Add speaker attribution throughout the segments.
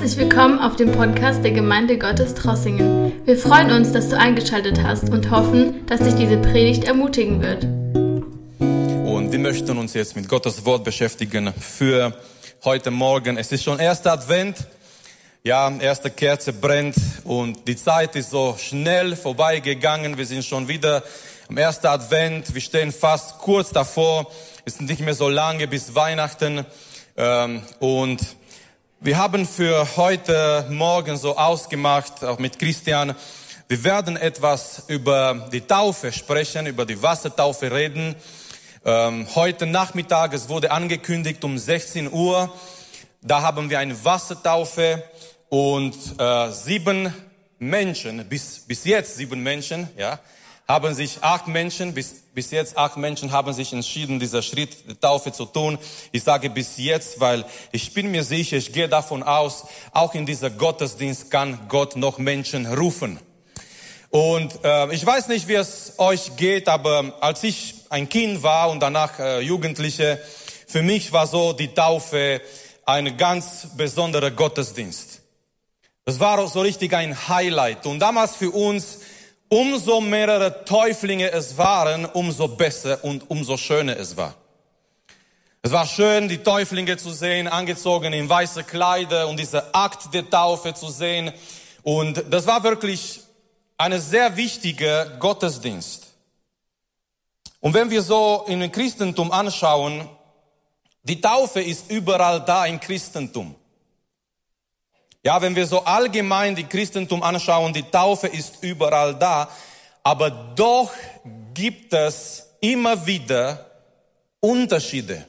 Speaker 1: Herzlich willkommen auf dem Podcast der Gemeinde Gottes Trossingen. Wir freuen uns, dass du eingeschaltet hast und hoffen, dass dich diese Predigt ermutigen wird.
Speaker 2: Und wir möchten uns jetzt mit Gottes Wort beschäftigen für heute Morgen. Es ist schon erster Advent. Ja, erste Kerze brennt und die Zeit ist so schnell vorbeigegangen. Wir sind schon wieder am ersten Advent. Wir stehen fast kurz davor. Es ist nicht mehr so lange bis Weihnachten. Ähm, und wir haben für heute Morgen so ausgemacht, auch mit Christian, wir werden etwas über die Taufe sprechen, über die Wassertaufe reden. Ähm, heute Nachmittag, es wurde angekündigt um 16 Uhr, da haben wir eine Wassertaufe und äh, sieben Menschen, bis, bis jetzt sieben Menschen, ja, haben sich acht Menschen, bis, bis jetzt acht Menschen haben sich entschieden, dieser Schritt der Taufe zu tun. Ich sage bis jetzt, weil ich bin mir sicher, ich gehe davon aus, auch in dieser Gottesdienst kann Gott noch Menschen rufen. Und äh, ich weiß nicht, wie es euch geht, aber als ich ein Kind war und danach äh, Jugendliche, für mich war so die Taufe ein ganz besonderer Gottesdienst. Das war so richtig ein Highlight. Und damals für uns umso mehrere Täuflinge es waren, umso besser und umso schöner es war. Es war schön, die Täuflinge zu sehen, angezogen in weiße Kleider und diese Akt der Taufe zu sehen. Und das war wirklich eine sehr wichtige Gottesdienst. Und wenn wir so in den Christentum anschauen, die Taufe ist überall da im Christentum. Ja, wenn wir so allgemein die Christentum anschauen, die Taufe ist überall da, aber doch gibt es immer wieder Unterschiede.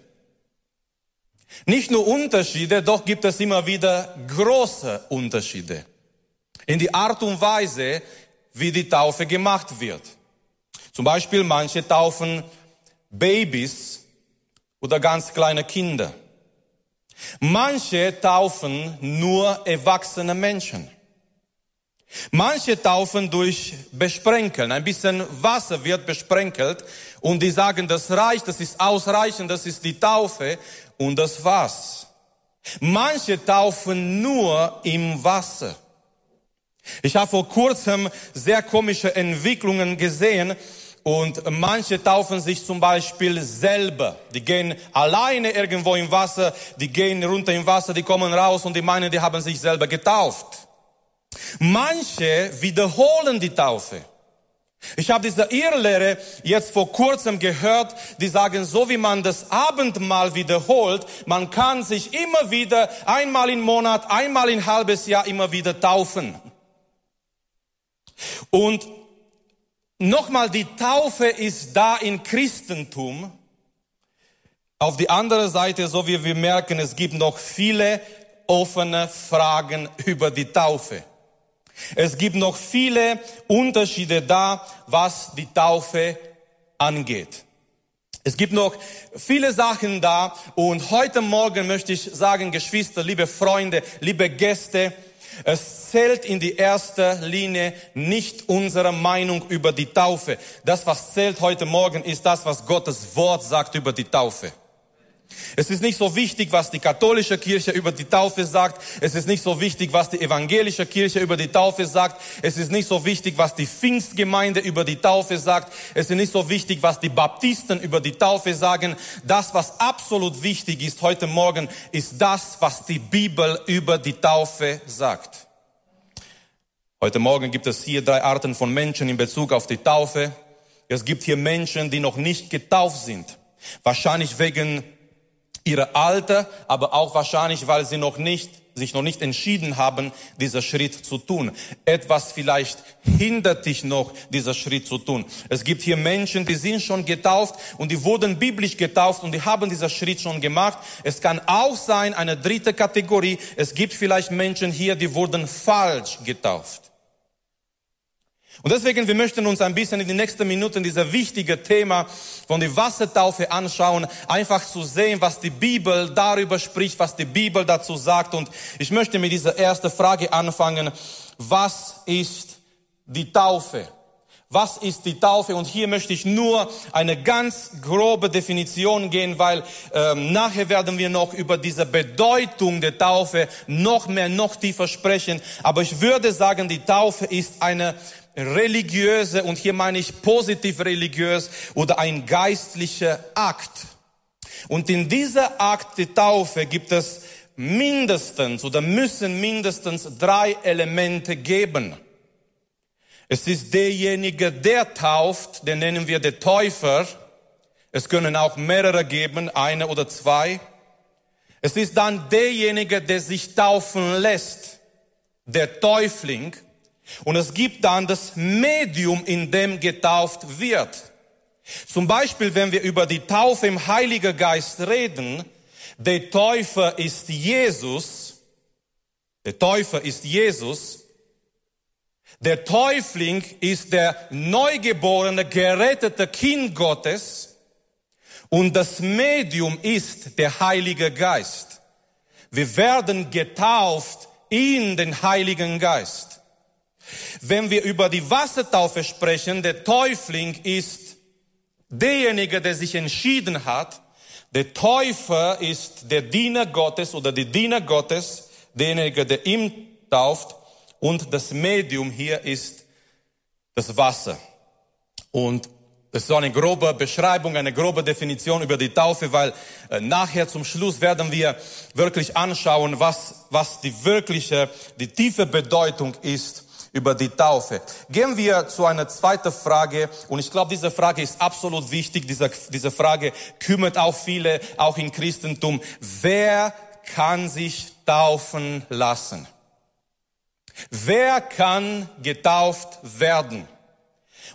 Speaker 2: Nicht nur Unterschiede, doch gibt es immer wieder große Unterschiede in die Art und Weise, wie die Taufe gemacht wird. Zum Beispiel manche taufen Babys oder ganz kleine Kinder. Manche taufen nur erwachsene Menschen. Manche taufen durch Besprenkeln. Ein bisschen Wasser wird besprenkelt und die sagen, das reicht, das ist ausreichend, das ist die Taufe und das war's. Manche taufen nur im Wasser. Ich habe vor kurzem sehr komische Entwicklungen gesehen. Und manche taufen sich zum Beispiel selber. Die gehen alleine irgendwo im Wasser, die gehen runter im Wasser, die kommen raus und die meinen, die haben sich selber getauft. Manche wiederholen die Taufe. Ich habe diese Irrlehre jetzt vor kurzem gehört, die sagen, so wie man das Abendmahl wiederholt, man kann sich immer wieder einmal im Monat, einmal im halbes Jahr immer wieder taufen. Und Nochmal, die Taufe ist da im Christentum. Auf die andere Seite, so wie wir merken, es gibt noch viele offene Fragen über die Taufe. Es gibt noch viele Unterschiede da, was die Taufe angeht. Es gibt noch viele Sachen da und heute Morgen möchte ich sagen, Geschwister, liebe Freunde, liebe Gäste, es zählt in die erste Linie nicht unsere Meinung über die Taufe. Das, was zählt heute Morgen, ist das, was Gottes Wort sagt über die Taufe. Es ist nicht so wichtig, was die katholische Kirche über die Taufe sagt. Es ist nicht so wichtig, was die evangelische Kirche über die Taufe sagt. Es ist nicht so wichtig, was die Pfingstgemeinde über die Taufe sagt. Es ist nicht so wichtig, was die Baptisten über die Taufe sagen. Das, was absolut wichtig ist heute Morgen, ist das, was die Bibel über die Taufe sagt. Heute Morgen gibt es hier drei Arten von Menschen in Bezug auf die Taufe. Es gibt hier Menschen, die noch nicht getauft sind. Wahrscheinlich wegen ihre Alter, aber auch wahrscheinlich, weil sie noch nicht, sich noch nicht entschieden haben, dieser Schritt zu tun. Etwas vielleicht hindert dich noch, dieser Schritt zu tun. Es gibt hier Menschen, die sind schon getauft und die wurden biblisch getauft und die haben dieser Schritt schon gemacht. Es kann auch sein, eine dritte Kategorie. Es gibt vielleicht Menschen hier, die wurden falsch getauft. Und deswegen, wir möchten uns ein bisschen in den nächsten Minuten dieser wichtige Thema von der Wassertaufe anschauen, einfach zu sehen, was die Bibel darüber spricht, was die Bibel dazu sagt. Und ich möchte mit dieser ersten Frage anfangen. Was ist die Taufe? Was ist die Taufe? Und hier möchte ich nur eine ganz grobe Definition gehen, weil ähm, nachher werden wir noch über diese Bedeutung der Taufe noch mehr, noch tiefer sprechen. Aber ich würde sagen, die Taufe ist eine religiöse, und hier meine ich positiv religiös, oder ein geistlicher Akt. Und in dieser Akt der Taufe gibt es mindestens oder müssen mindestens drei Elemente geben. Es ist derjenige, der tauft, den nennen wir der Täufer. Es können auch mehrere geben, eine oder zwei. Es ist dann derjenige, der sich taufen lässt, der Täufling. Und es gibt dann das Medium, in dem getauft wird. Zum Beispiel, wenn wir über die Taufe im Heiligen Geist reden, der Täufer ist Jesus, der Täufer ist Jesus, der Täufling ist der neugeborene, gerettete Kind Gottes und das Medium ist der Heilige Geist. Wir werden getauft in den Heiligen Geist. Wenn wir über die Wassertaufe sprechen, der Täufling ist derjenige, der sich entschieden hat. Der Täufer ist der Diener Gottes oder die Diener Gottes, derjenige, der ihm tauft und das Medium hier ist das Wasser. Und das ist so eine grobe Beschreibung, eine grobe Definition über die Taufe, weil äh, nachher zum Schluss werden wir wirklich anschauen, was, was die wirkliche, die tiefe Bedeutung ist über die Taufe. Gehen wir zu einer zweiten Frage und ich glaube, diese Frage ist absolut wichtig. Diese, diese Frage kümmert auch viele, auch im Christentum. Wer kann sich taufen lassen? Wer kann getauft werden?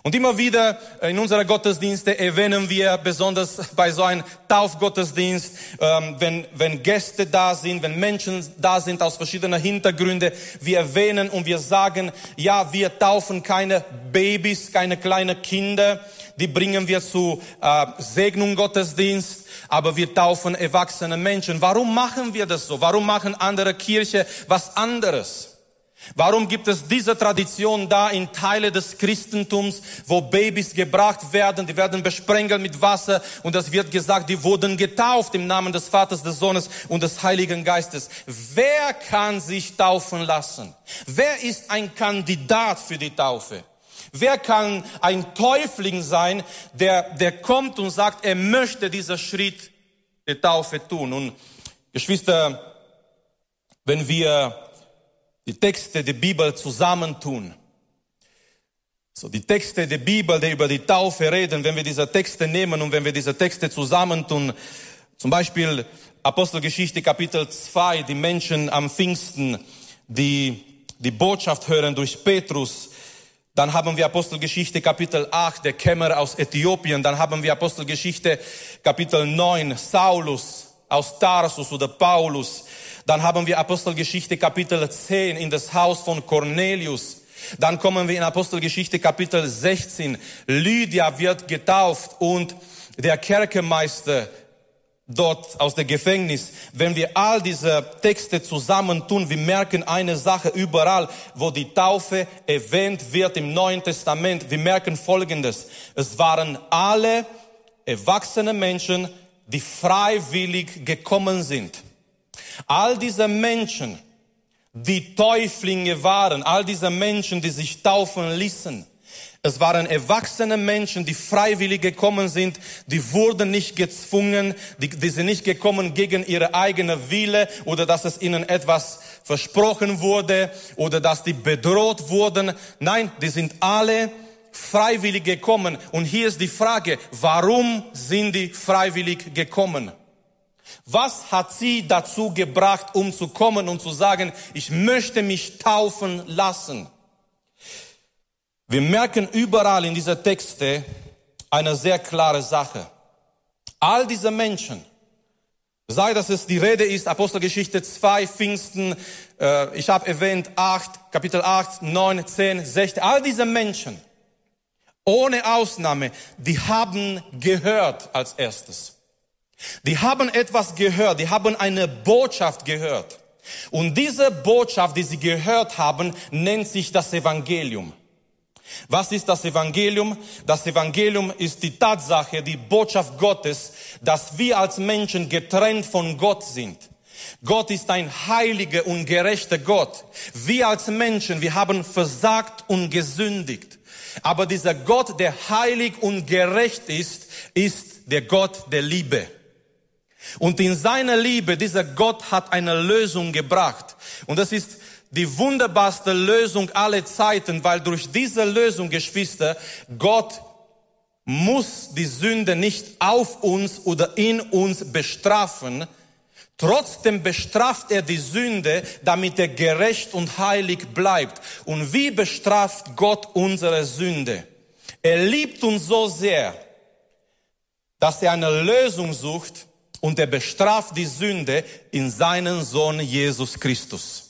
Speaker 2: Und immer wieder in unserer Gottesdienste erwähnen wir, besonders bei so einem Taufgottesdienst, ähm, wenn, wenn Gäste da sind, wenn Menschen da sind aus verschiedenen Hintergründen, wir erwähnen und wir sagen, ja, wir taufen keine Babys, keine kleinen Kinder, die bringen wir zu äh, Segnung Gottesdienst, aber wir taufen erwachsene Menschen. Warum machen wir das so? Warum machen andere Kirche was anderes? Warum gibt es diese Tradition da in Teile des Christentums, wo Babys gebracht werden, die werden besprengelt mit Wasser und es wird gesagt, die wurden getauft im Namen des Vaters, des Sohnes und des Heiligen Geistes. Wer kann sich taufen lassen? Wer ist ein Kandidat für die Taufe? Wer kann ein Täufling sein, der, der kommt und sagt, er möchte diesen Schritt der Taufe tun? Und Geschwister, wenn wir die Texte der Bibel zusammentun. So, die Texte der Bibel, die über die Taufe reden, wenn wir diese Texte nehmen und wenn wir diese Texte zusammentun, zum Beispiel Apostelgeschichte Kapitel 2, die Menschen am Pfingsten, die die Botschaft hören durch Petrus, dann haben wir Apostelgeschichte Kapitel 8, der Kämmerer aus Äthiopien, dann haben wir Apostelgeschichte Kapitel 9, Saulus aus Tarsus oder Paulus, dann haben wir Apostelgeschichte Kapitel 10 in das Haus von Cornelius. Dann kommen wir in Apostelgeschichte Kapitel 16. Lydia wird getauft und der Kerkermeister dort aus der Gefängnis. Wenn wir all diese Texte zusammentun, wir merken eine Sache überall, wo die Taufe erwähnt wird im Neuen Testament. Wir merken Folgendes. Es waren alle erwachsene Menschen, die freiwillig gekommen sind. All diese Menschen, die Täuflinge waren, all diese Menschen, die sich taufen ließen, es waren erwachsene Menschen, die freiwillig gekommen sind, die wurden nicht gezwungen, die, die sind nicht gekommen gegen ihre eigene Wille oder dass es ihnen etwas versprochen wurde oder dass die bedroht wurden. Nein, die sind alle freiwillig gekommen. Und hier ist die Frage, warum sind die freiwillig gekommen? Was hat sie dazu gebracht, um zu kommen und zu sagen, ich möchte mich taufen lassen? Wir merken überall in dieser Texte eine sehr klare Sache. All diese Menschen, sei dass es die Rede ist, Apostelgeschichte 2, Pfingsten, äh, ich habe erwähnt 8, Kapitel 8, 9, 10, 16, all diese Menschen, ohne Ausnahme, die haben gehört als erstes. Die haben etwas gehört, die haben eine Botschaft gehört. Und diese Botschaft, die sie gehört haben, nennt sich das Evangelium. Was ist das Evangelium? Das Evangelium ist die Tatsache, die Botschaft Gottes, dass wir als Menschen getrennt von Gott sind. Gott ist ein heiliger und gerechter Gott. Wir als Menschen, wir haben versagt und gesündigt. Aber dieser Gott, der heilig und gerecht ist, ist der Gott der Liebe. Und in seiner Liebe, dieser Gott hat eine Lösung gebracht. Und das ist die wunderbarste Lösung aller Zeiten, weil durch diese Lösung, Geschwister, Gott muss die Sünde nicht auf uns oder in uns bestrafen. Trotzdem bestraft er die Sünde, damit er gerecht und heilig bleibt. Und wie bestraft Gott unsere Sünde? Er liebt uns so sehr, dass er eine Lösung sucht und er bestraft die Sünde in seinen Sohn Jesus Christus.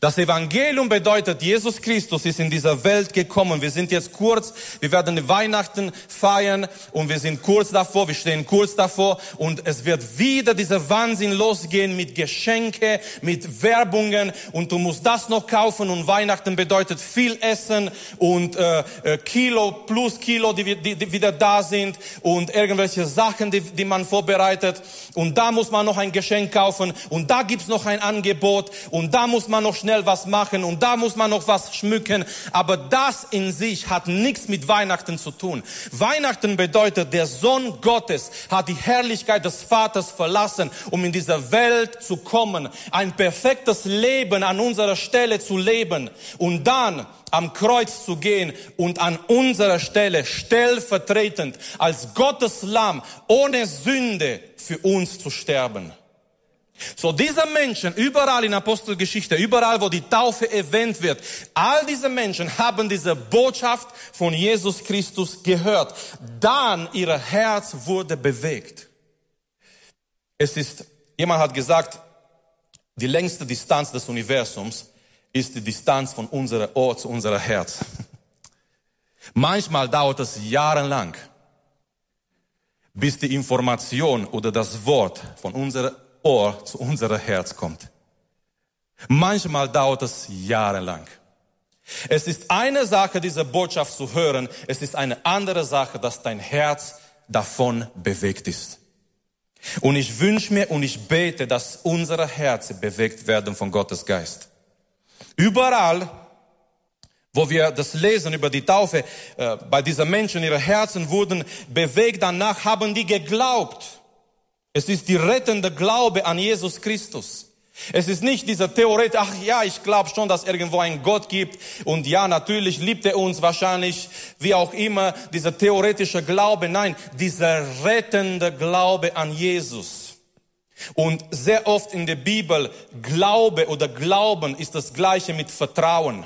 Speaker 2: Das Evangelium bedeutet, Jesus Christus ist in dieser Welt gekommen. Wir sind jetzt kurz, wir werden Weihnachten feiern und wir sind kurz davor, wir stehen kurz davor und es wird wieder dieser Wahnsinn losgehen mit Geschenke, mit Werbungen und du musst das noch kaufen und Weihnachten bedeutet viel Essen und äh, äh Kilo plus Kilo, die, die, die wieder da sind und irgendwelche Sachen, die, die man vorbereitet und da muss man noch ein Geschenk kaufen und da gibt's noch ein Angebot und da muss man noch schnell was machen und da muss man noch was schmücken. Aber das in sich hat nichts mit Weihnachten zu tun. Weihnachten bedeutet, der Sohn Gottes hat die Herrlichkeit des Vaters verlassen, um in dieser Welt zu kommen, ein perfektes Leben an unserer Stelle zu leben und dann am Kreuz zu gehen und an unserer Stelle stellvertretend als Gottes Lamm ohne Sünde für uns zu sterben. So diese Menschen, überall in Apostelgeschichte, überall wo die Taufe erwähnt wird, all diese Menschen haben diese Botschaft von Jesus Christus gehört. Dann ihr Herz wurde bewegt. Es ist, jemand hat gesagt, die längste Distanz des Universums ist die Distanz von unserer Ohr zu unserem Herz. Manchmal dauert es jahrelang, bis die Information oder das Wort von unserer Ohr zu unserem Herz kommt. Manchmal dauert es jahrelang. Es ist eine Sache, diese Botschaft zu hören. Es ist eine andere Sache, dass dein Herz davon bewegt ist. Und ich wünsche mir und ich bete, dass unsere Herzen bewegt werden von Gottes Geist. Überall, wo wir das lesen über die Taufe, äh, bei diesen Menschen, ihre Herzen wurden bewegt, danach haben die geglaubt. Es ist die rettende Glaube an Jesus Christus. Es ist nicht dieser Theoret, ach ja, ich glaube schon, dass irgendwo ein Gott gibt und ja, natürlich liebt er uns wahrscheinlich, wie auch immer, dieser theoretische Glaube. Nein, dieser rettende Glaube an Jesus. Und sehr oft in der Bibel, Glaube oder Glauben ist das gleiche mit Vertrauen.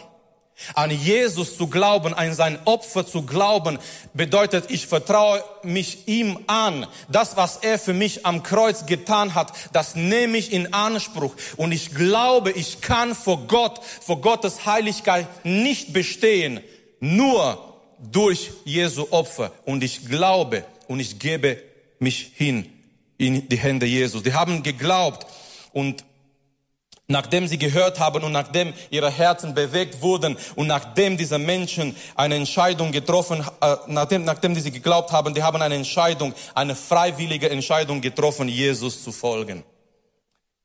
Speaker 2: An Jesus zu glauben, an sein Opfer zu glauben, bedeutet, ich vertraue mich ihm an. Das, was er für mich am Kreuz getan hat, das nehme ich in Anspruch. Und ich glaube, ich kann vor Gott, vor Gottes Heiligkeit nicht bestehen, nur durch Jesu Opfer. Und ich glaube und ich gebe mich hin in die Hände Jesus. Die haben geglaubt und Nachdem sie gehört haben und nachdem ihre Herzen bewegt wurden und nachdem diese Menschen eine Entscheidung getroffen, äh, nachdem, nachdem sie geglaubt haben, die haben eine Entscheidung, eine freiwillige Entscheidung getroffen, Jesus zu folgen.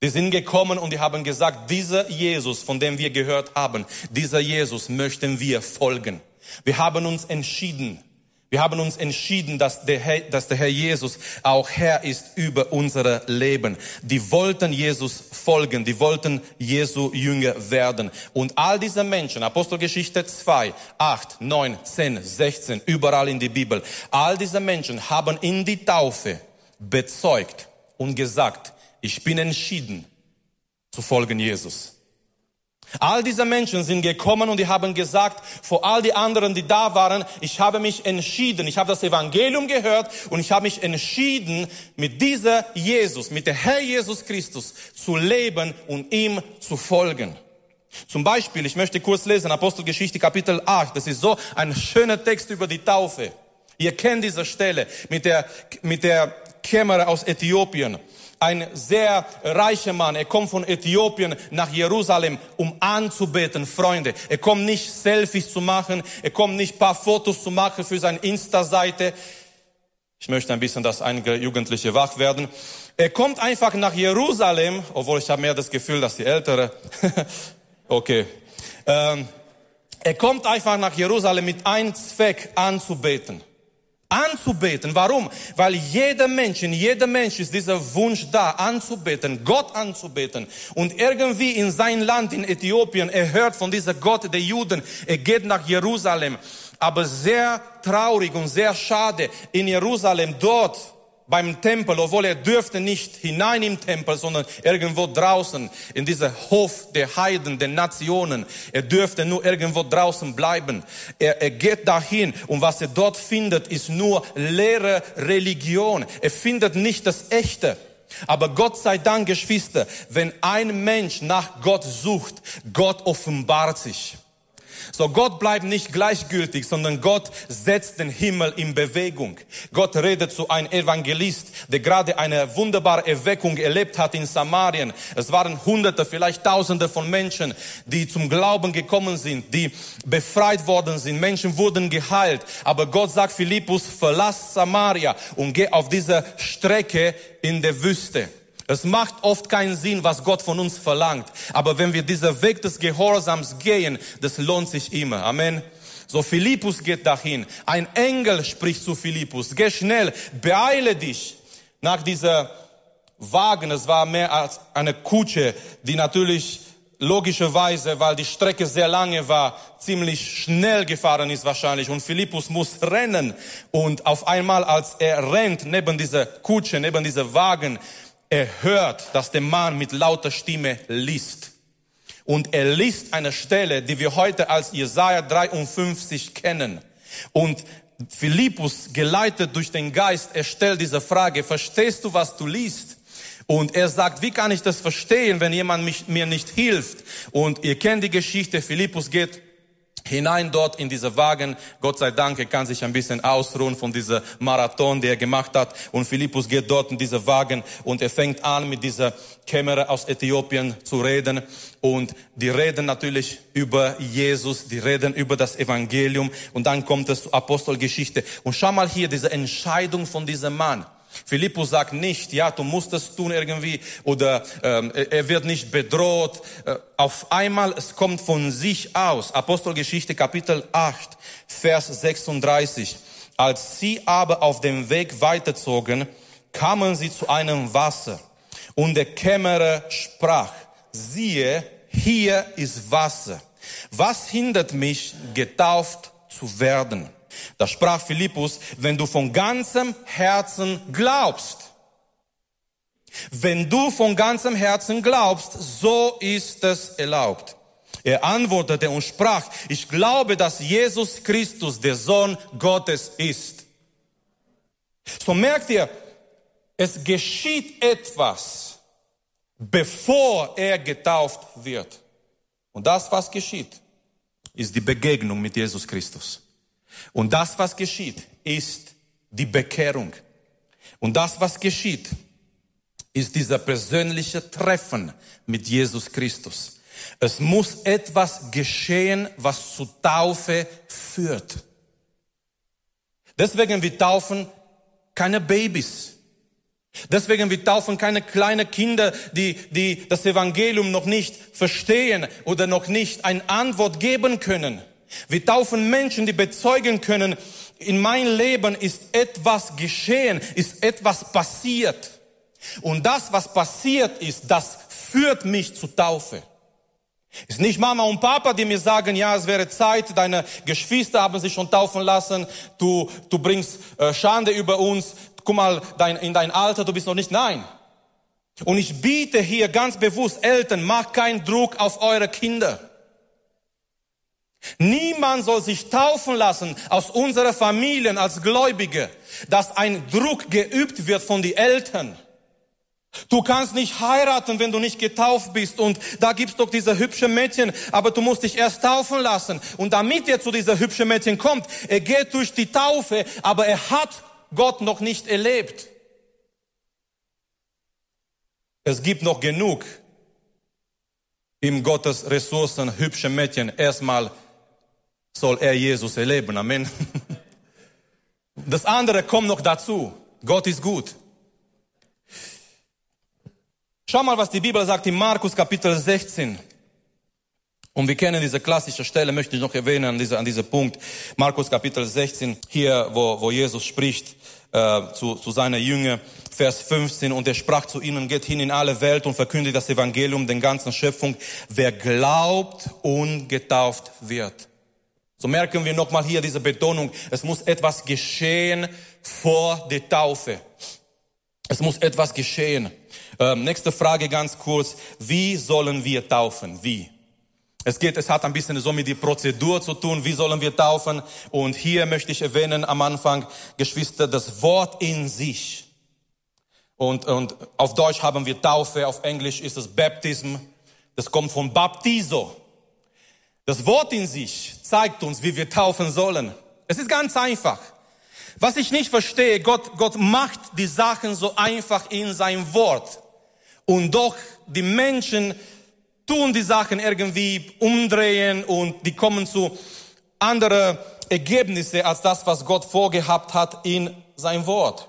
Speaker 2: Die sind gekommen und die haben gesagt, dieser Jesus, von dem wir gehört haben, dieser Jesus möchten wir folgen. Wir haben uns entschieden, wir haben uns entschieden, dass der, Herr, dass der Herr Jesus auch Herr ist über unser Leben. Die wollten Jesus folgen, die wollten Jesu Jünger werden. Und all diese Menschen, Apostelgeschichte 2, 8, 9, 10, 16, überall in die Bibel, all diese Menschen haben in die Taufe bezeugt und gesagt, ich bin entschieden zu folgen Jesus. All diese Menschen sind gekommen und die haben gesagt, vor all die anderen, die da waren, ich habe mich entschieden, ich habe das Evangelium gehört und ich habe mich entschieden, mit dieser Jesus, mit der Herr Jesus Christus zu leben und ihm zu folgen. Zum Beispiel, ich möchte kurz lesen, Apostelgeschichte Kapitel 8, das ist so ein schöner Text über die Taufe. Ihr kennt diese Stelle mit der, mit der Kämmerer aus Äthiopien. Ein sehr reicher Mann. Er kommt von Äthiopien nach Jerusalem, um anzubeten, Freunde. Er kommt nicht Selfies zu machen. Er kommt nicht paar Fotos zu machen für seine Insta-Seite. Ich möchte ein bisschen, dass einige Jugendliche wach werden. Er kommt einfach nach Jerusalem, obwohl ich habe mehr das Gefühl, dass die Ältere, okay. Ähm, er kommt einfach nach Jerusalem mit einem Zweck anzubeten. Anzubeten. Warum? Weil jeder Mensch, in jedem Mensch ist dieser Wunsch da, anzubeten, Gott anzubeten. Und irgendwie in sein Land, in Äthiopien, er hört von dieser Gott der Juden, er geht nach Jerusalem. Aber sehr traurig und sehr schade, in Jerusalem dort beim Tempel, obwohl er dürfte nicht hinein im Tempel, sondern irgendwo draußen in dieser Hof der Heiden, der Nationen. Er dürfte nur irgendwo draußen bleiben. Er, er geht dahin und was er dort findet, ist nur leere Religion. Er findet nicht das Echte. Aber Gott sei Dank, Geschwister, wenn ein Mensch nach Gott sucht, Gott offenbart sich. So Gott bleibt nicht gleichgültig, sondern Gott setzt den Himmel in Bewegung. Gott redet zu einem Evangelist, der gerade eine wunderbare Erweckung erlebt hat in Samarien. Es waren Hunderte, vielleicht Tausende von Menschen, die zum Glauben gekommen sind, die befreit worden sind. Menschen wurden geheilt. Aber Gott sagt Philippus, verlass Samaria und geh auf diese Strecke in der Wüste. Es macht oft keinen Sinn, was Gott von uns verlangt. Aber wenn wir diesen Weg des Gehorsams gehen, das lohnt sich immer. Amen. So Philippus geht dahin. Ein Engel spricht zu Philippus. Geh schnell, beeile dich. Nach dieser Wagen, es war mehr als eine Kutsche, die natürlich logischerweise, weil die Strecke sehr lange war, ziemlich schnell gefahren ist wahrscheinlich. Und Philippus muss rennen. Und auf einmal, als er rennt, neben dieser Kutsche, neben dieser Wagen, er hört, dass der Mann mit lauter Stimme liest. Und er liest eine Stelle, die wir heute als Jesaja 53 kennen. Und Philippus, geleitet durch den Geist, er stellt diese Frage, verstehst du, was du liest? Und er sagt, wie kann ich das verstehen, wenn jemand mich, mir nicht hilft? Und ihr kennt die Geschichte, Philippus geht hinein dort in diese Wagen. Gott sei Dank, er kann sich ein bisschen ausruhen von dieser Marathon, der er gemacht hat. Und Philippus geht dort in diese Wagen und er fängt an, mit dieser Kämmerer aus Äthiopien zu reden. Und die reden natürlich über Jesus, die reden über das Evangelium. Und dann kommt es zur Apostelgeschichte. Und schau mal hier, diese Entscheidung von diesem Mann. Philippus sagt nicht, ja, du musst es tun irgendwie oder ähm, er wird nicht bedroht. Äh, auf einmal, es kommt von sich aus. Apostelgeschichte Kapitel 8, Vers 36. Als sie aber auf dem Weg weiterzogen, kamen sie zu einem Wasser. Und der Kämmerer sprach, siehe, hier ist Wasser. Was hindert mich, getauft zu werden? Da sprach Philippus, wenn du von ganzem Herzen glaubst, wenn du von ganzem Herzen glaubst, so ist es erlaubt. Er antwortete und sprach, ich glaube, dass Jesus Christus der Sohn Gottes ist. So merkt ihr, es geschieht etwas, bevor er getauft wird. Und das, was geschieht, ist die Begegnung mit Jesus Christus. Und das, was geschieht, ist die Bekehrung. Und das, was geschieht, ist dieser persönliche Treffen mit Jesus Christus. Es muss etwas geschehen, was zu Taufe führt. Deswegen wir taufen keine Babys. Deswegen wir taufen keine kleinen Kinder, die, die das Evangelium noch nicht verstehen oder noch nicht eine Antwort geben können. Wir taufen Menschen, die bezeugen können, in mein Leben ist etwas geschehen, ist etwas passiert. Und das, was passiert ist, das führt mich zur Taufe. Ist nicht Mama und Papa, die mir sagen, ja, es wäre Zeit, deine Geschwister haben sich schon taufen lassen, du, du bringst äh, Schande über uns, guck mal, dein, in dein Alter, du bist noch nicht, nein. Und ich biete hier ganz bewusst, Eltern, macht keinen Druck auf eure Kinder. Niemand soll sich taufen lassen aus unserer Familien als Gläubige, dass ein Druck geübt wird von den Eltern. Du kannst nicht heiraten, wenn du nicht getauft bist. Und da gibt's doch diese hübsche Mädchen, aber du musst dich erst taufen lassen. Und damit er zu dieser hübschen Mädchen kommt, er geht durch die Taufe, aber er hat Gott noch nicht erlebt. Es gibt noch genug im Gottes Ressourcen hübsche Mädchen. Erstmal soll er Jesus erleben. Amen. Das andere kommt noch dazu. Gott ist gut. Schau mal, was die Bibel sagt in Markus Kapitel 16. Und wir kennen diese klassische Stelle, möchte ich noch erwähnen an dieser, an dieser Punkt. Markus Kapitel 16, hier, wo, wo Jesus spricht äh, zu, zu seiner Jünger, Vers 15. Und er sprach zu ihnen, geht hin in alle Welt und verkündigt das Evangelium den ganzen Schöpfung. Wer glaubt und getauft wird. So merken wir nochmal hier diese Betonung. Es muss etwas geschehen vor der Taufe. Es muss etwas geschehen. Ähm, nächste Frage ganz kurz. Wie sollen wir taufen? Wie? Es geht, es hat ein bisschen so mit die Prozedur zu tun. Wie sollen wir taufen? Und hier möchte ich erwähnen am Anfang, Geschwister, das Wort in sich. Und, und auf Deutsch haben wir Taufe, auf Englisch ist es Baptism. Das kommt von Baptizo. Das Wort in sich zeigt uns, wie wir taufen sollen. Es ist ganz einfach. Was ich nicht verstehe, Gott, Gott macht die Sachen so einfach in sein Wort. Und doch die Menschen tun die Sachen irgendwie umdrehen und die kommen zu anderen Ergebnisse als das, was Gott vorgehabt hat in sein Wort.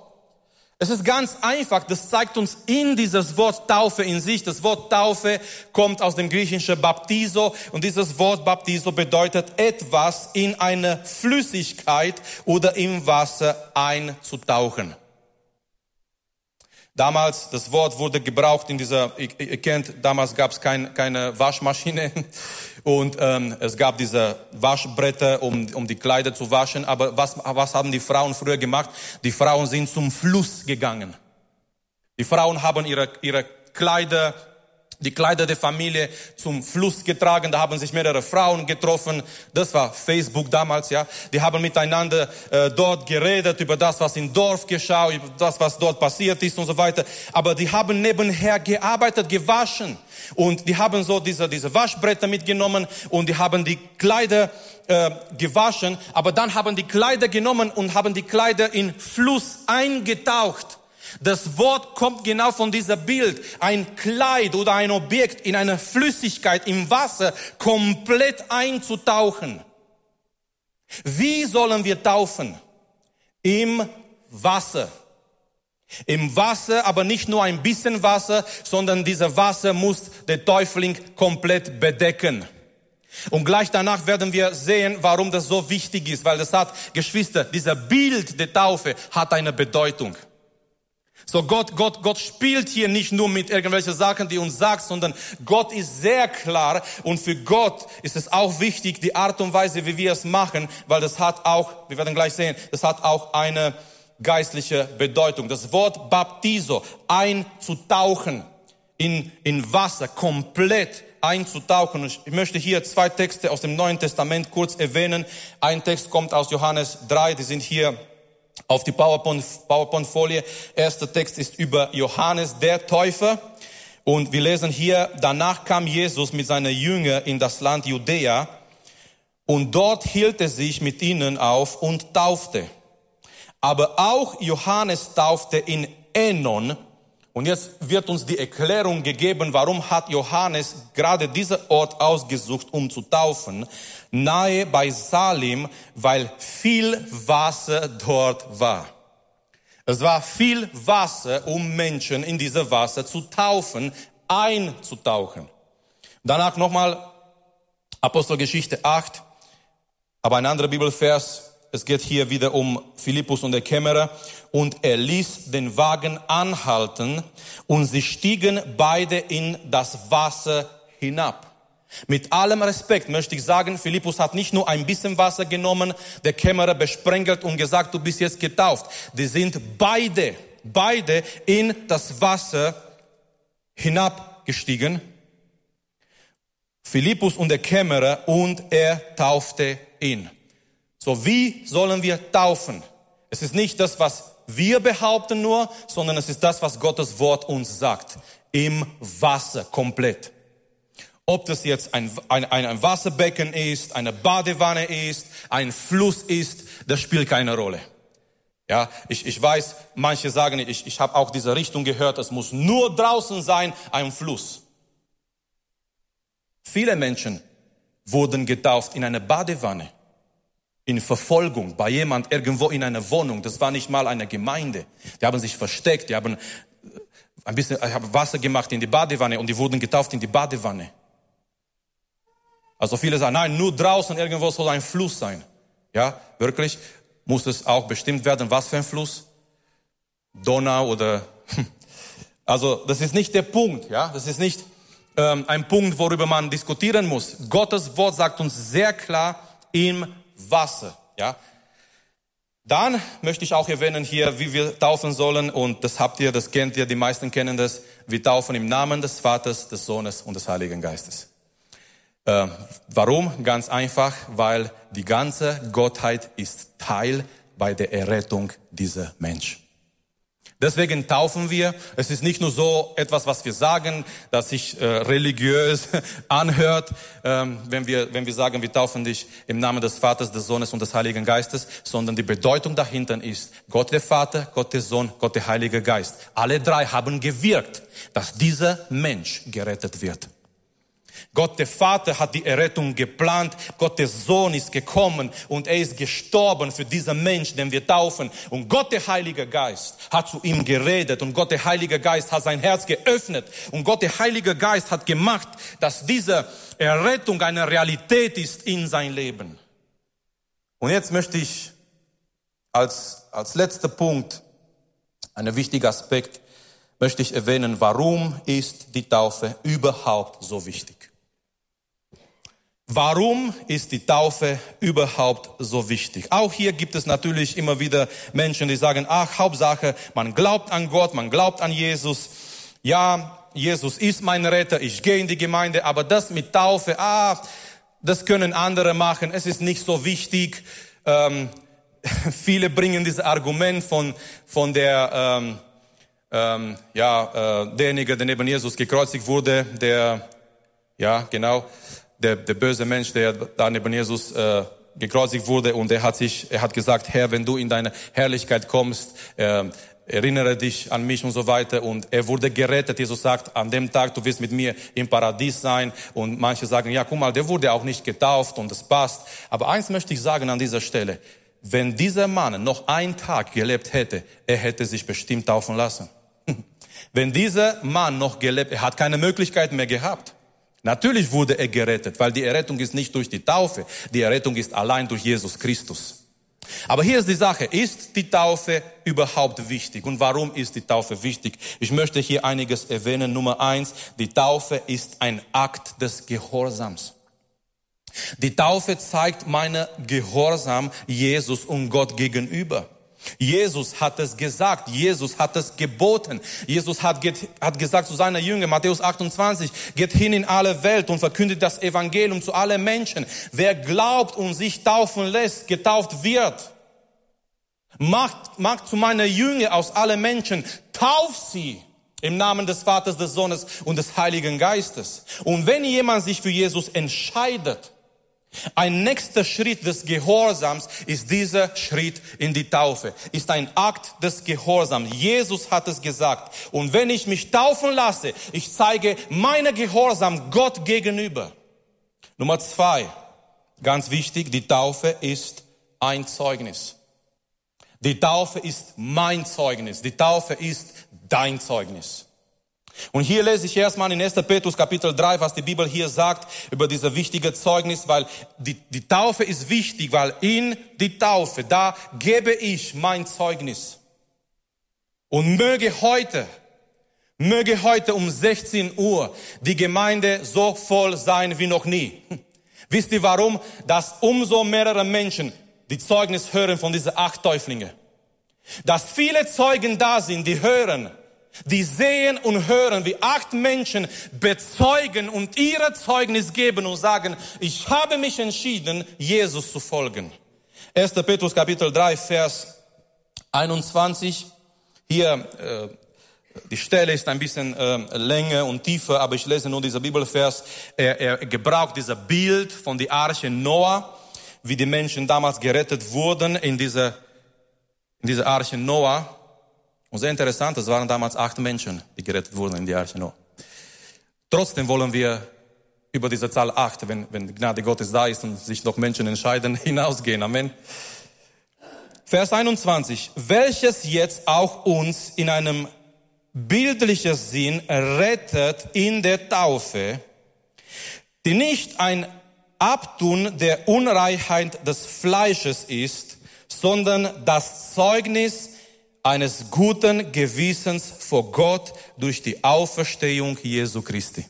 Speaker 2: Es ist ganz einfach, das zeigt uns in dieses Wort Taufe in sich. Das Wort Taufe kommt aus dem griechischen Baptizo und dieses Wort Baptizo bedeutet etwas in eine Flüssigkeit oder im Wasser einzutauchen. Damals, das Wort wurde gebraucht in dieser, ihr kennt, damals gab es kein, keine Waschmaschine und ähm, es gab diese Waschbretter, um, um die Kleider zu waschen. Aber was, was haben die Frauen früher gemacht? Die Frauen sind zum Fluss gegangen. Die Frauen haben ihre, ihre Kleider die Kleider der Familie zum Fluss getragen. Da haben sich mehrere Frauen getroffen. Das war Facebook damals, ja. Die haben miteinander äh, dort geredet über das, was im Dorf geschah, über das, was dort passiert ist und so weiter. Aber die haben nebenher gearbeitet, gewaschen. Und die haben so diese, diese Waschbretter mitgenommen und die haben die Kleider äh, gewaschen. Aber dann haben die Kleider genommen und haben die Kleider in Fluss eingetaucht. Das Wort kommt genau von dieser Bild. Ein Kleid oder ein Objekt in einer Flüssigkeit im Wasser komplett einzutauchen. Wie sollen wir taufen? Im Wasser. Im Wasser, aber nicht nur ein bisschen Wasser, sondern dieser Wasser muss der Täufling komplett bedecken. Und gleich danach werden wir sehen, warum das so wichtig ist, weil das hat, Geschwister, dieser Bild der Taufe hat eine Bedeutung. So Gott, Gott, Gott spielt hier nicht nur mit irgendwelchen Sachen, die uns sagt, sondern Gott ist sehr klar und für Gott ist es auch wichtig, die Art und Weise, wie wir es machen, weil das hat auch, wir werden gleich sehen, das hat auch eine geistliche Bedeutung. Das Wort Baptizo, einzutauchen in, in Wasser, komplett einzutauchen. Ich möchte hier zwei Texte aus dem Neuen Testament kurz erwähnen. Ein Text kommt aus Johannes 3, die sind hier auf die PowerPoint-Folie. PowerPoint Erster Text ist über Johannes der Täufer. Und wir lesen hier, danach kam Jesus mit seiner Jünger in das Land Judäa und dort hielt er sich mit ihnen auf und taufte. Aber auch Johannes taufte in Enon, und jetzt wird uns die Erklärung gegeben, warum hat Johannes gerade diesen Ort ausgesucht, um zu taufen, nahe bei Salim, weil viel Wasser dort war. Es war viel Wasser, um Menschen in diese Wasser zu taufen, einzutauchen. Danach nochmal Apostelgeschichte 8, aber ein anderer Bibelvers, es geht hier wieder um Philippus und der Kämmerer. Und er ließ den Wagen anhalten und sie stiegen beide in das Wasser hinab. Mit allem Respekt möchte ich sagen, Philippus hat nicht nur ein bisschen Wasser genommen, der Kämmerer besprengelt und gesagt, du bist jetzt getauft. Die sind beide, beide in das Wasser hinabgestiegen. Philippus und der Kämmerer und er taufte ihn. So, wie sollen wir taufen? Es ist nicht das, was wir behaupten nur, sondern es ist das, was Gottes Wort uns sagt. Im Wasser komplett. Ob das jetzt ein, ein, ein Wasserbecken ist, eine Badewanne ist, ein Fluss ist, das spielt keine Rolle. Ja, ich, ich weiß, manche sagen, ich, ich habe auch diese Richtung gehört, es muss nur draußen sein, ein Fluss. Viele Menschen wurden getauft in eine Badewanne, in Verfolgung, bei jemand irgendwo in einer Wohnung. Das war nicht mal eine Gemeinde. Die haben sich versteckt, die haben ein bisschen haben Wasser gemacht in die Badewanne und die wurden getauft in die Badewanne. Also viele sagen, nein, nur draußen irgendwo soll ein Fluss sein. Ja, wirklich muss es auch bestimmt werden, was für ein Fluss? Donau oder, also das ist nicht der Punkt, ja, das ist nicht ähm, ein Punkt, worüber man diskutieren muss. Gottes Wort sagt uns sehr klar im Wasser, ja. Dann möchte ich auch erwähnen hier, wie wir taufen sollen und das habt ihr, das kennt ihr, die meisten kennen das. Wir taufen im Namen des Vaters, des Sohnes und des Heiligen Geistes. Äh, warum? Ganz einfach, weil die ganze Gottheit ist Teil bei der Errettung dieser Mensch. Deswegen taufen wir. Es ist nicht nur so etwas, was wir sagen, das sich äh, religiös anhört, ähm, wenn wir wenn wir sagen, wir taufen dich im Namen des Vaters, des Sohnes und des Heiligen Geistes, sondern die Bedeutung dahinter ist Gott der Vater, Gott der Sohn, Gott der Heilige Geist. Alle drei haben gewirkt, dass dieser Mensch gerettet wird. Gott der Vater hat die Errettung geplant. Gott der Sohn ist gekommen und er ist gestorben für diesen Mensch, den wir taufen. Und Gott der Heilige Geist hat zu ihm geredet und Gott der Heilige Geist hat sein Herz geöffnet und Gott der Heilige Geist hat gemacht, dass diese Errettung eine Realität ist in sein Leben. Und jetzt möchte ich als, als letzter Punkt, einen wichtigen Aspekt, möchte ich erwähnen, warum ist die Taufe überhaupt so wichtig? Warum ist die Taufe überhaupt so wichtig? Auch hier gibt es natürlich immer wieder Menschen, die sagen, ach, Hauptsache, man glaubt an Gott, man glaubt an Jesus. Ja, Jesus ist mein Retter, ich gehe in die Gemeinde, aber das mit Taufe, ah, das können andere machen, es ist nicht so wichtig. Ähm, viele bringen dieses Argument von, von der, ähm, ähm, ja, äh, derjenige, der neben Jesus gekreuzigt wurde, der, ja, genau, der, der böse Mensch, der da neben Jesus äh, gekreuzigt wurde und er hat sich, er hat gesagt, Herr, wenn du in deine Herrlichkeit kommst, äh, erinnere dich an mich und so weiter. Und er wurde gerettet. Jesus sagt, an dem Tag, du wirst mit mir im Paradies sein. Und manche sagen, ja, guck mal, der wurde auch nicht getauft und das passt. Aber eins möchte ich sagen an dieser Stelle. Wenn dieser Mann noch einen Tag gelebt hätte, er hätte sich bestimmt taufen lassen. Wenn dieser Mann noch gelebt, er hat keine Möglichkeit mehr gehabt. Natürlich wurde er gerettet, weil die Errettung ist nicht durch die Taufe, die Errettung ist allein durch Jesus Christus. Aber hier ist die Sache, ist die Taufe überhaupt wichtig? Und warum ist die Taufe wichtig? Ich möchte hier einiges erwähnen. Nummer eins, die Taufe ist ein Akt des Gehorsams. Die Taufe zeigt meine Gehorsam Jesus und Gott gegenüber. Jesus hat es gesagt, Jesus hat es geboten. Jesus hat, hat gesagt zu seiner Jünger, Matthäus 28, geht hin in alle Welt und verkündet das Evangelium zu allen Menschen. Wer glaubt und sich taufen lässt, getauft wird. Macht, macht zu meiner Jünger aus allen Menschen, tauf sie im Namen des Vaters, des Sohnes und des Heiligen Geistes. Und wenn jemand sich für Jesus entscheidet, ein nächster Schritt des Gehorsams ist dieser Schritt in die Taufe, ist ein Akt des Gehorsams. Jesus hat es gesagt. Und wenn ich mich taufen lasse, ich zeige meine Gehorsam Gott gegenüber. Nummer zwei, ganz wichtig, die Taufe ist ein Zeugnis. Die Taufe ist mein Zeugnis. Die Taufe ist dein Zeugnis. Und hier lese ich erstmal in 1. Petrus Kapitel 3, was die Bibel hier sagt über diese wichtige Zeugnis, weil die, die Taufe ist wichtig, weil in die Taufe, da gebe ich mein Zeugnis. Und möge heute, möge heute um 16 Uhr die Gemeinde so voll sein wie noch nie. Wisst ihr warum? Dass umso mehrere Menschen die Zeugnis hören von diesen acht Täuflinge. Dass viele Zeugen da sind, die hören, die sehen und hören, wie acht Menschen bezeugen und ihre Zeugnis geben und sagen, ich habe mich entschieden, Jesus zu folgen. 1. Petrus Kapitel 3, Vers 21. Hier, äh, die Stelle ist ein bisschen äh, länger und tiefer, aber ich lese nur dieser Bibelvers. Er, er gebraucht dieser Bild von der Arche Noah, wie die Menschen damals gerettet wurden in dieser in dieser Arche Noah. Und sehr interessant, es waren damals acht Menschen, die gerettet wurden in die Arche Noah. Trotzdem wollen wir über diese Zahl acht, wenn, wenn Gnade Gottes da ist und sich noch Menschen entscheiden, hinausgehen. Amen. Vers 21. Welches jetzt auch uns in einem bildlichen Sinn rettet in der Taufe, die nicht ein Abtun der Unreinheit des Fleisches ist, sondern das Zeugnis eines guten Gewissens vor Gott durch die Auferstehung Jesu Christi.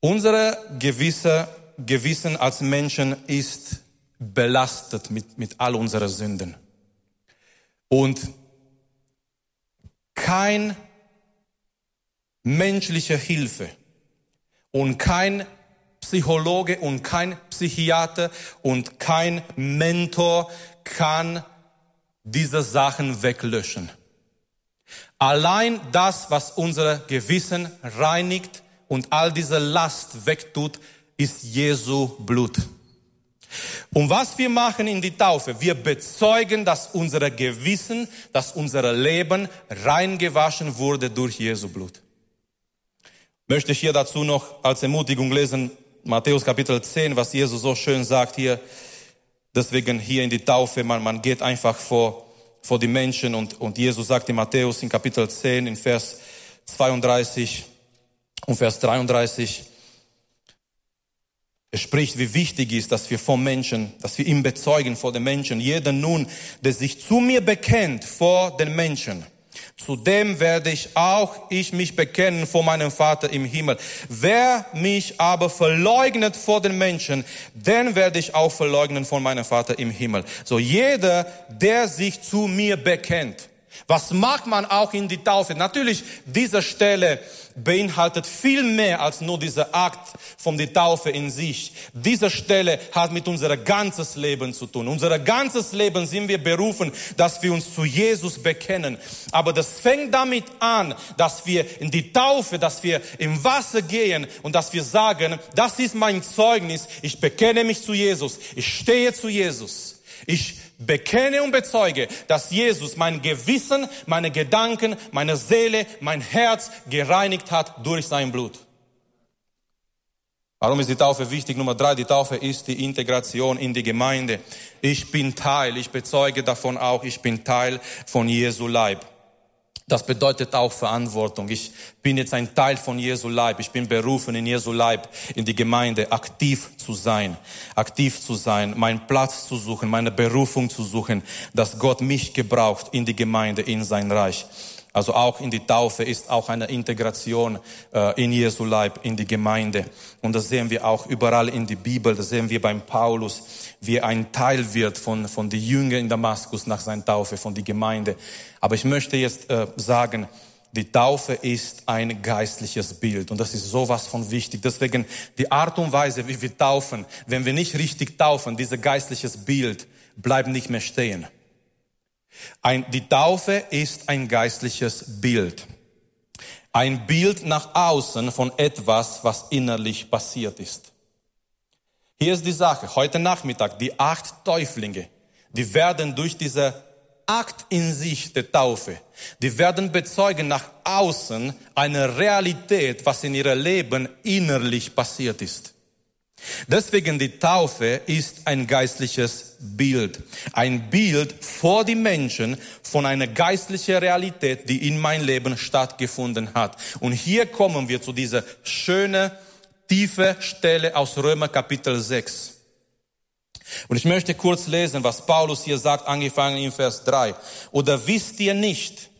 Speaker 2: Unsere gewisse Gewissen als Menschen ist belastet mit, mit all unseren Sünden. Und kein menschliche Hilfe und kein Psychologe und kein Psychiater und kein Mentor kann diese Sachen weglöschen. Allein das, was unser Gewissen reinigt und all diese Last wegtut, ist Jesu Blut. Und was wir machen in die Taufe, wir bezeugen, dass unser Gewissen, dass unser Leben reingewaschen wurde durch Jesu Blut. Möchte ich hier dazu noch als Ermutigung lesen, Matthäus Kapitel 10, was Jesus so schön sagt hier. Deswegen hier in die Taufe, man, man geht einfach vor, vor die Menschen und, und Jesus sagt in Matthäus in Kapitel 10 in Vers 32 und Vers 33, er spricht, wie wichtig ist, dass wir vom Menschen, dass wir ihn bezeugen vor den Menschen. Jeder nun, der sich zu mir bekennt vor den Menschen, zu dem werde ich auch ich mich bekennen vor meinem Vater im Himmel. Wer mich aber verleugnet vor den Menschen, den werde ich auch verleugnen vor meinem Vater im Himmel. So jeder, der sich zu mir bekennt. Was macht man auch in die Taufe? Natürlich, diese Stelle beinhaltet viel mehr als nur dieser Akt von der Taufe in sich. Diese Stelle hat mit unserem ganzes Leben zu tun. Unser ganzes Leben sind wir berufen, dass wir uns zu Jesus bekennen. Aber das fängt damit an, dass wir in die Taufe, dass wir im Wasser gehen und dass wir sagen, das ist mein Zeugnis. Ich bekenne mich zu Jesus. Ich stehe zu Jesus. Ich bekenne und bezeuge, dass Jesus mein Gewissen, meine Gedanken, meine Seele, mein Herz gereinigt hat durch sein Blut. Warum ist die Taufe wichtig? Nummer drei, die Taufe ist die Integration in die Gemeinde. Ich bin Teil, ich bezeuge davon auch, ich bin Teil von Jesu Leib. Das bedeutet auch Verantwortung. Ich bin jetzt ein Teil von Jesu Leib. Ich bin berufen, in Jesu Leib, in die Gemeinde aktiv zu sein, aktiv zu sein, meinen Platz zu suchen, meine Berufung zu suchen, dass Gott mich gebraucht in die Gemeinde, in sein Reich. Also auch in die Taufe ist auch eine Integration äh, in Jesu Leib, in die Gemeinde. Und das sehen wir auch überall in die Bibel. Das sehen wir beim Paulus, wie ein Teil wird von, von den Jüngern in Damaskus nach seiner Taufe, von die Gemeinde. Aber ich möchte jetzt äh, sagen, die Taufe ist ein geistliches Bild und das ist sowas von wichtig. Deswegen die Art und Weise, wie wir taufen, wenn wir nicht richtig taufen, dieses geistliches Bild bleibt nicht mehr stehen. Ein, die Taufe ist ein geistliches Bild. Ein Bild nach außen von etwas, was innerlich passiert ist. Hier ist die Sache. Heute Nachmittag, die acht Täuflinge, die werden durch diese Akt in sich der Taufe, die werden bezeugen nach außen eine Realität, was in ihrem Leben innerlich passiert ist. Deswegen die Taufe ist ein geistliches Bild. Ein Bild vor die Menschen von einer geistlichen Realität, die in mein Leben stattgefunden hat. Und hier kommen wir zu dieser schönen, tiefe Stelle aus Römer Kapitel 6. Und ich möchte kurz lesen, was Paulus hier sagt, angefangen in Vers 3. Oder wisst ihr nicht,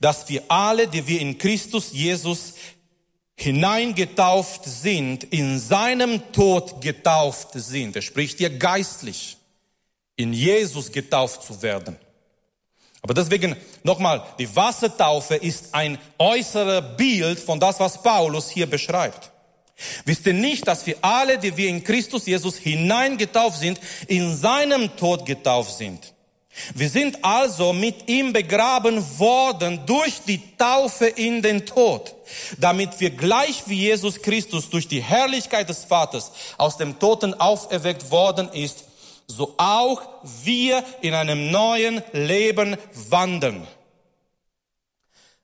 Speaker 2: dass wir alle, die wir in Christus Jesus hineingetauft sind, in seinem Tod getauft sind. Er spricht hier geistlich, in Jesus getauft zu werden. Aber deswegen nochmal, die Wassertaufe ist ein äußerer Bild von das, was Paulus hier beschreibt. Wisst ihr nicht, dass wir alle, die wir in Christus Jesus hineingetauft sind, in seinem Tod getauft sind? Wir sind also mit ihm begraben worden durch die Taufe in den Tod, damit wir gleich wie Jesus Christus durch die Herrlichkeit des Vaters aus dem Toten auferweckt worden ist, so auch wir in einem neuen Leben wandeln.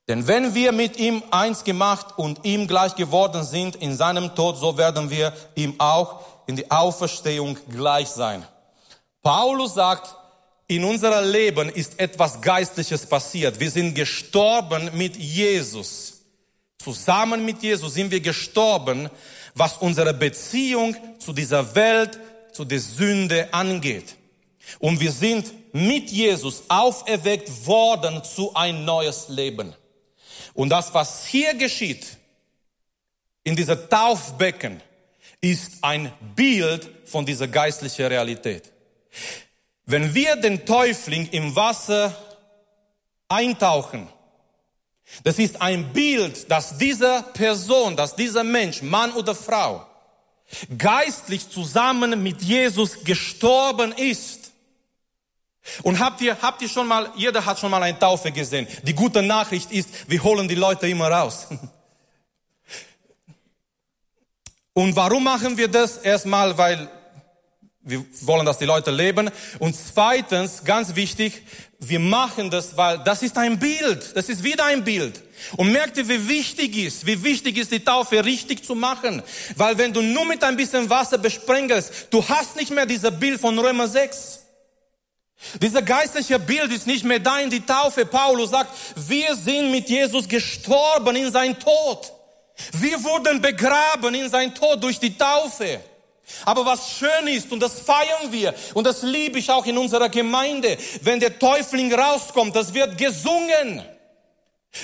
Speaker 2: Denn wenn wir mit ihm eins gemacht und ihm gleich geworden sind in seinem Tod, so werden wir ihm auch in die Auferstehung gleich sein. Paulus sagt, in unserem Leben ist etwas Geistliches passiert. Wir sind gestorben mit Jesus. Zusammen mit Jesus sind wir gestorben, was unsere Beziehung zu dieser Welt, zu der Sünde angeht. Und wir sind mit Jesus auferweckt worden zu ein neues Leben. Und das, was hier geschieht, in dieser Taufbecken, ist ein Bild von dieser geistlichen Realität. Wenn wir den Täufling im Wasser eintauchen, das ist ein Bild, dass diese Person, dass dieser Mensch, Mann oder Frau, geistlich zusammen mit Jesus gestorben ist. Und habt ihr, habt ihr schon mal, jeder hat schon mal eine Taufe gesehen. Die gute Nachricht ist, wir holen die Leute immer raus. Und warum machen wir das? Erstmal, weil wir wollen, dass die Leute leben. Und zweitens, ganz wichtig, wir machen das, weil das ist ein Bild. Das ist wieder ein Bild. Und merkt ihr, wie wichtig ist, wie wichtig ist die Taufe richtig zu machen. Weil wenn du nur mit ein bisschen Wasser besprengelst, du hast nicht mehr dieses Bild von Römer 6. Dieser geistliche Bild ist nicht mehr da in die Taufe. Paulus sagt, wir sind mit Jesus gestorben in sein Tod. Wir wurden begraben in sein Tod durch die Taufe. Aber was schön ist, und das feiern wir, und das liebe ich auch in unserer Gemeinde, wenn der Täufling rauskommt, das wird gesungen.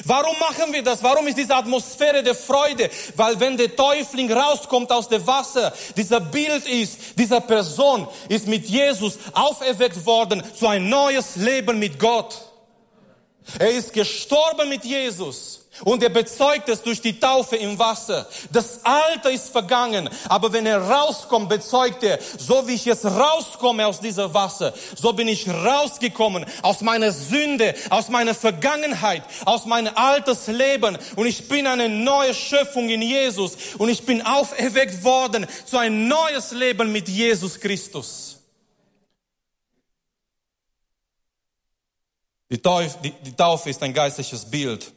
Speaker 2: Warum machen wir das? Warum ist diese Atmosphäre der Freude? Weil wenn der Täufling rauskommt aus dem Wasser, dieser Bild ist, dieser Person ist mit Jesus auferweckt worden zu ein neues Leben mit Gott. Er ist gestorben mit Jesus. Und er bezeugt es durch die Taufe im Wasser. Das Alter ist vergangen, aber wenn er rauskommt, bezeugt er, so wie ich jetzt rauskomme aus dieser Wasser, so bin ich rausgekommen aus meiner Sünde, aus meiner Vergangenheit, aus meinem altes Leben und ich bin eine neue Schöpfung in Jesus und ich bin auferweckt worden zu ein neues Leben mit Jesus Christus. Die Taufe, die, die Taufe ist ein geistliches Bild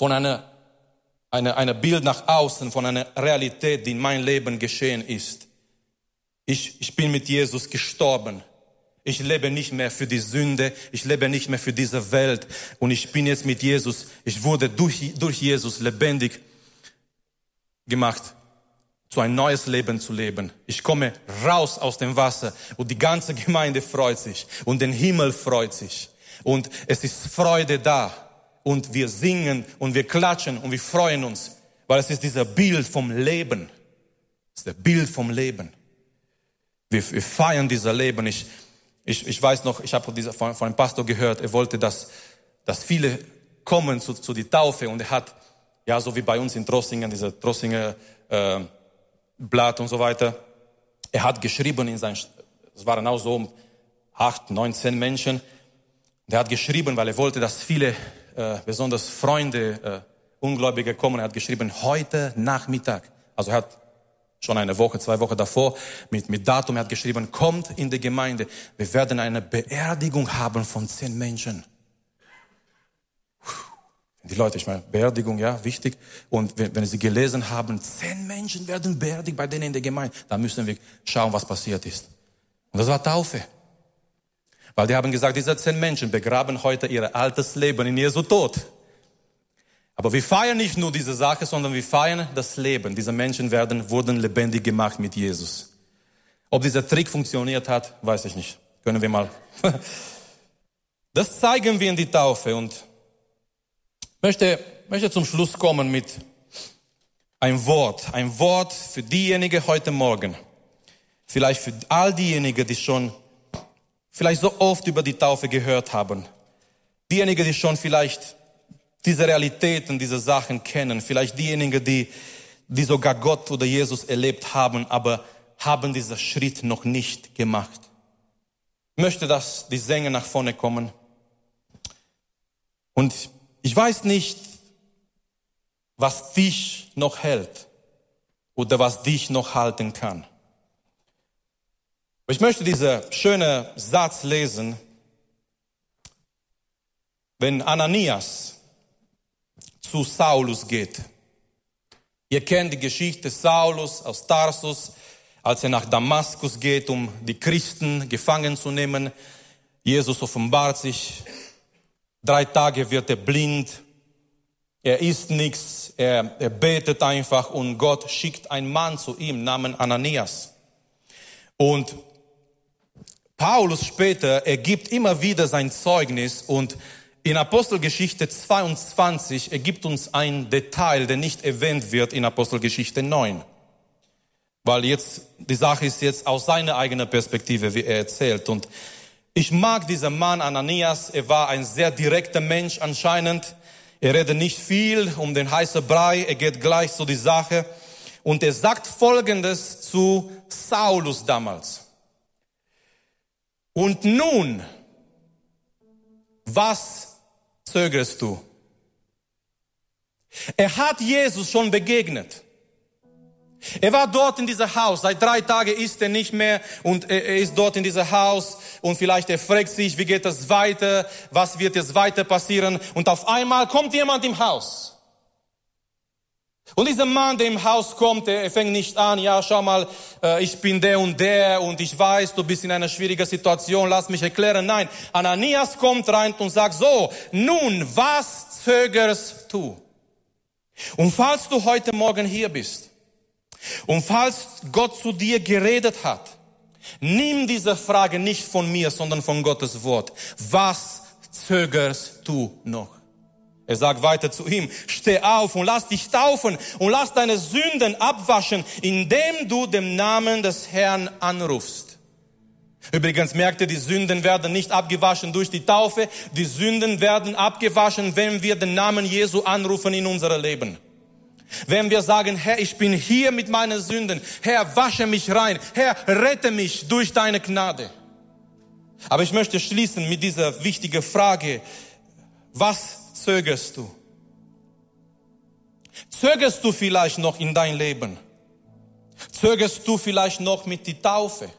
Speaker 2: von einer, einer, einer Bild nach außen, von einer Realität, die in meinem Leben geschehen ist. Ich, ich bin mit Jesus gestorben. Ich lebe nicht mehr für die Sünde, ich lebe nicht mehr für diese Welt und ich bin jetzt mit Jesus, ich wurde durch, durch Jesus lebendig gemacht, zu ein neues Leben zu leben. Ich komme raus aus dem Wasser und die ganze Gemeinde freut sich und den Himmel freut sich und es ist Freude da und wir singen und wir klatschen und wir freuen uns, weil es ist dieser Bild vom Leben. Es ist der Bild vom Leben. Wir, wir feiern dieser Leben. Ich, ich, ich weiß noch, ich habe von, von einem Pastor gehört, er wollte, dass, dass viele kommen zu, zu die Taufe und er hat, ja, so wie bei uns in Trossingen, dieser Trossinger äh, Blatt und so weiter, er hat geschrieben in sein, es waren auch so acht, neun, zehn Menschen, und er hat geschrieben, weil er wollte, dass viele äh, besonders Freunde, äh, Ungläubige kommen. Er hat geschrieben, heute Nachmittag. Also er hat schon eine Woche, zwei Wochen davor mit, mit Datum, er hat geschrieben, kommt in die Gemeinde. Wir werden eine Beerdigung haben von zehn Menschen. Die Leute, ich meine, Beerdigung, ja, wichtig. Und wenn, wenn Sie gelesen haben, zehn Menschen werden beerdigt bei denen in der Gemeinde, dann müssen wir schauen, was passiert ist. Und das war Taufe. Weil die haben gesagt, diese zehn Menschen begraben heute ihr altes Leben in Jesu Tod. Aber wir feiern nicht nur diese Sache, sondern wir feiern das Leben. Diese Menschen werden, wurden lebendig gemacht mit Jesus. Ob dieser Trick funktioniert hat, weiß ich nicht. Können wir mal. Das zeigen wir in die Taufe und möchte, möchte zum Schluss kommen mit ein Wort, ein Wort für diejenigen heute Morgen. Vielleicht für all diejenigen, die schon vielleicht so oft über die Taufe gehört haben. Diejenigen, die schon vielleicht diese Realitäten, diese Sachen kennen, vielleicht diejenigen, die, die sogar Gott oder Jesus erlebt haben, aber haben diesen Schritt noch nicht gemacht. Ich möchte, dass die Sänger nach vorne kommen. Und ich weiß nicht, was dich noch hält oder was dich noch halten kann Ich möchte diesen schönen Satz lesen, wenn Ananias zu Saulus geht. Ihr kennt die Geschichte Saulus aus Tarsus, als er nach Damaskus geht, um die Christen gefangen zu nehmen. Jesus offenbart sich. Drei Tage wird er blind. Er isst nichts. Er, er betet einfach und Gott schickt einen Mann zu ihm namens Ananias. Und Paulus später, er gibt immer wieder sein Zeugnis und in Apostelgeschichte 22 ergibt uns ein Detail, der nicht erwähnt wird in Apostelgeschichte 9. Weil jetzt, die Sache ist jetzt aus seiner eigenen Perspektive, wie er erzählt. Und ich mag diesen Mann Ananias. Er war ein sehr direkter Mensch anscheinend. Er redet nicht viel um den heißen Brei. Er geht gleich zu die Sache. Und er sagt Folgendes zu Saulus damals. Und nun, was zögerst du? Er hat Jesus schon begegnet. Er war dort in diesem Haus. Seit drei Tagen ist er nicht mehr und er ist dort in diesem Haus und vielleicht er fragt sich, wie geht es weiter? Was wird jetzt weiter passieren? Und auf einmal kommt jemand im Haus. Und dieser Mann, der im Haus kommt, er fängt nicht an, ja, schau mal, äh, ich bin der und der und ich weiß, du bist in einer schwierigen Situation, lass mich erklären. Nein, Ananias kommt rein und sagt, so, nun, was zögerst du? Und falls du heute Morgen hier bist und falls Gott zu dir geredet hat, nimm diese Frage nicht von mir, sondern von Gottes Wort. Was zögerst du noch? Er sagt weiter zu ihm, steh auf und lass dich taufen und lass deine Sünden abwaschen, indem du den Namen des Herrn anrufst. Übrigens merkt ihr, die Sünden werden nicht abgewaschen durch die Taufe, die Sünden werden abgewaschen, wenn wir den Namen Jesu anrufen in unser Leben. Wenn wir sagen, Herr, ich bin hier mit meinen Sünden, Herr, wasche mich rein, Herr, rette mich durch deine Gnade. Aber ich möchte schließen mit dieser wichtigen Frage, was zögerst du? Zögerst du vielleicht noch in dein Leben? Zögerst du vielleicht noch mit die Taufe?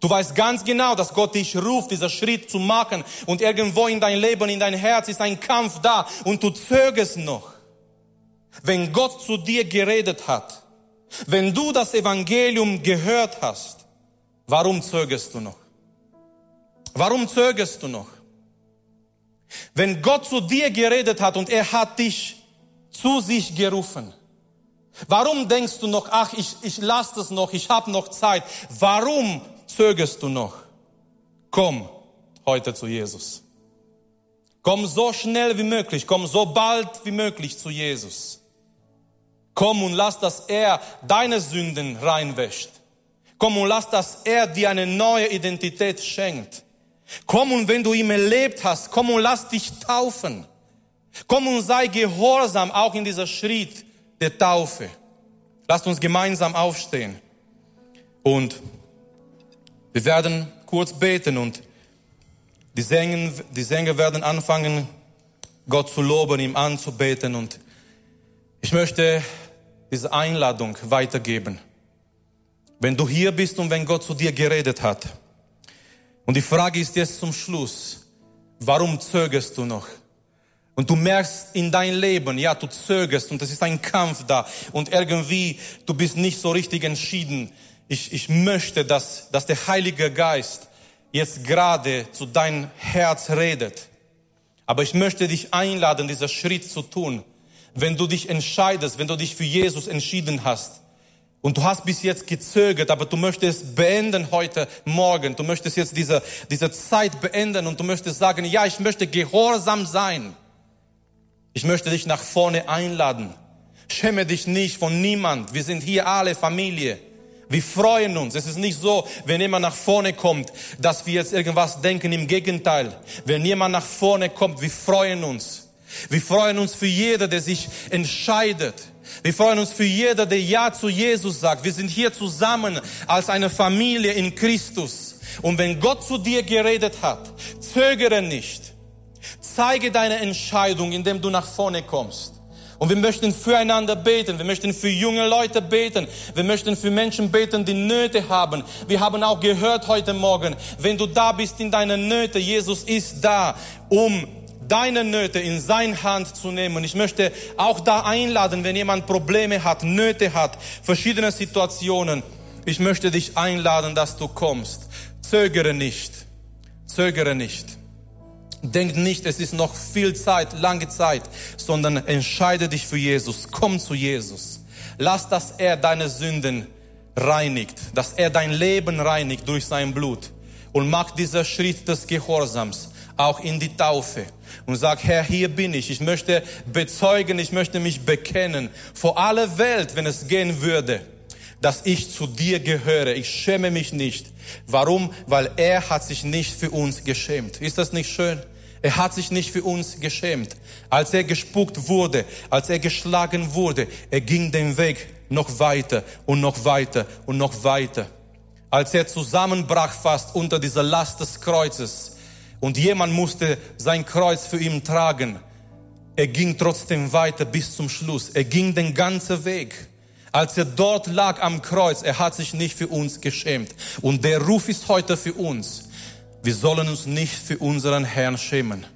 Speaker 2: Du weißt ganz genau, dass Gott dich ruft, dieser Schritt zu machen und irgendwo in dein Leben, in dein Herz ist ein Kampf da und du zögerst noch. Wenn Gott zu dir geredet hat, wenn du das Evangelium gehört hast, warum zögerst du noch? Warum zögerst du noch? Wenn Gott zu dir geredet hat und er hat dich zu sich gerufen, warum denkst du noch, ach, ich, ich lasse das noch, ich habe noch Zeit? Warum zögerst du noch? Komm heute zu Jesus. Komm so schnell wie möglich, komm so bald wie möglich zu Jesus. Komm und lass, dass er deine Sünden reinwäscht. Komm und lass, dass er dir eine neue Identität schenkt. Komm und wenn du ihm erlebt hast, komm und lass dich taufen. Komm und sei gehorsam auch in dieser Schritt der Taufe. Lasst uns gemeinsam aufstehen. Und wir werden kurz beten und die Sänger, die Sänger werden anfangen, Gott zu loben, ihm anzubeten. Und ich möchte diese Einladung weitergeben. Wenn du hier bist und wenn Gott zu dir geredet hat, und die Frage ist jetzt zum Schluss, warum zögerst du noch? Und du merkst in dein Leben, ja, du zögerst und es ist ein Kampf da und irgendwie du bist nicht so richtig entschieden. Ich, ich möchte, dass, dass der Heilige Geist jetzt gerade zu deinem Herz redet. Aber ich möchte dich einladen, dieser Schritt zu tun. Wenn du dich entscheidest, wenn du dich für Jesus entschieden hast, und du hast bis jetzt gezögert, aber du möchtest beenden heute Morgen. Du möchtest jetzt diese, diese Zeit beenden und du möchtest sagen, ja, ich möchte gehorsam sein. Ich möchte dich nach vorne einladen. Schäme dich nicht von niemand. Wir sind hier alle Familie. Wir freuen uns. Es ist nicht so, wenn jemand nach vorne kommt, dass wir jetzt irgendwas denken. Im Gegenteil. Wenn jemand nach vorne kommt, wir freuen uns. Wir freuen uns für jeder, der sich entscheidet wir freuen uns für jeder, der Ja zu Jesus sagt. Wir sind hier zusammen als eine Familie in Christus. Und wenn Gott zu dir geredet hat, zögere nicht. Zeige deine Entscheidung, indem du nach vorne kommst. Und wir möchten füreinander beten. Wir möchten für junge Leute beten. Wir möchten für Menschen beten, die Nöte haben. Wir haben auch gehört heute Morgen, wenn du da bist in deinen Nöte, Jesus ist da, um deine Nöte in seine Hand zu nehmen. Und ich möchte auch da einladen, wenn jemand Probleme hat, Nöte hat, verschiedene Situationen. Ich möchte dich einladen, dass du kommst. Zögere nicht. Zögere nicht. Denk nicht, es ist noch viel Zeit, lange Zeit, sondern entscheide dich für Jesus. Komm zu Jesus. Lass, dass er deine Sünden reinigt, dass er dein Leben reinigt durch sein Blut. Und mach dieser Schritt des Gehorsams auch in die Taufe und sag, Herr, hier bin ich. Ich möchte bezeugen, ich möchte mich bekennen vor aller Welt, wenn es gehen würde, dass ich zu dir gehöre. Ich schäme mich nicht. Warum? Weil er hat sich nicht für uns geschämt. Ist das nicht schön? Er hat sich nicht für uns geschämt. Als er gespuckt wurde, als er geschlagen wurde, er ging den Weg noch weiter und noch weiter und noch weiter. Als er zusammenbrach fast unter dieser Last des Kreuzes und jemand musste sein Kreuz für ihn tragen, er ging trotzdem weiter bis zum Schluss. Er ging den ganzen Weg. Als er dort lag am Kreuz, er hat sich nicht für uns geschämt. Und der Ruf ist heute für uns. Wir sollen uns nicht für unseren Herrn schämen.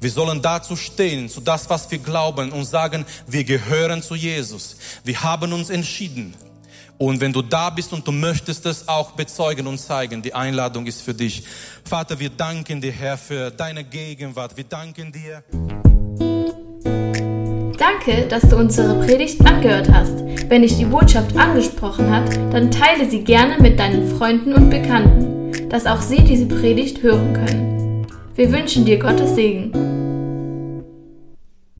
Speaker 2: Wir sollen dazu stehen, zu das, was wir glauben und sagen, wir gehören zu Jesus. Wir haben uns entschieden. Und wenn du da bist und du möchtest es auch bezeugen und zeigen, die Einladung ist für dich. Vater, wir danken dir, Herr, für deine Gegenwart. Wir danken dir.
Speaker 1: Danke, dass du unsere Predigt angehört hast. Wenn dich die Botschaft angesprochen hat, dann teile sie gerne mit deinen Freunden und Bekannten dass auch sie diese Predigt hören können. Wir wünschen dir Gottes Segen.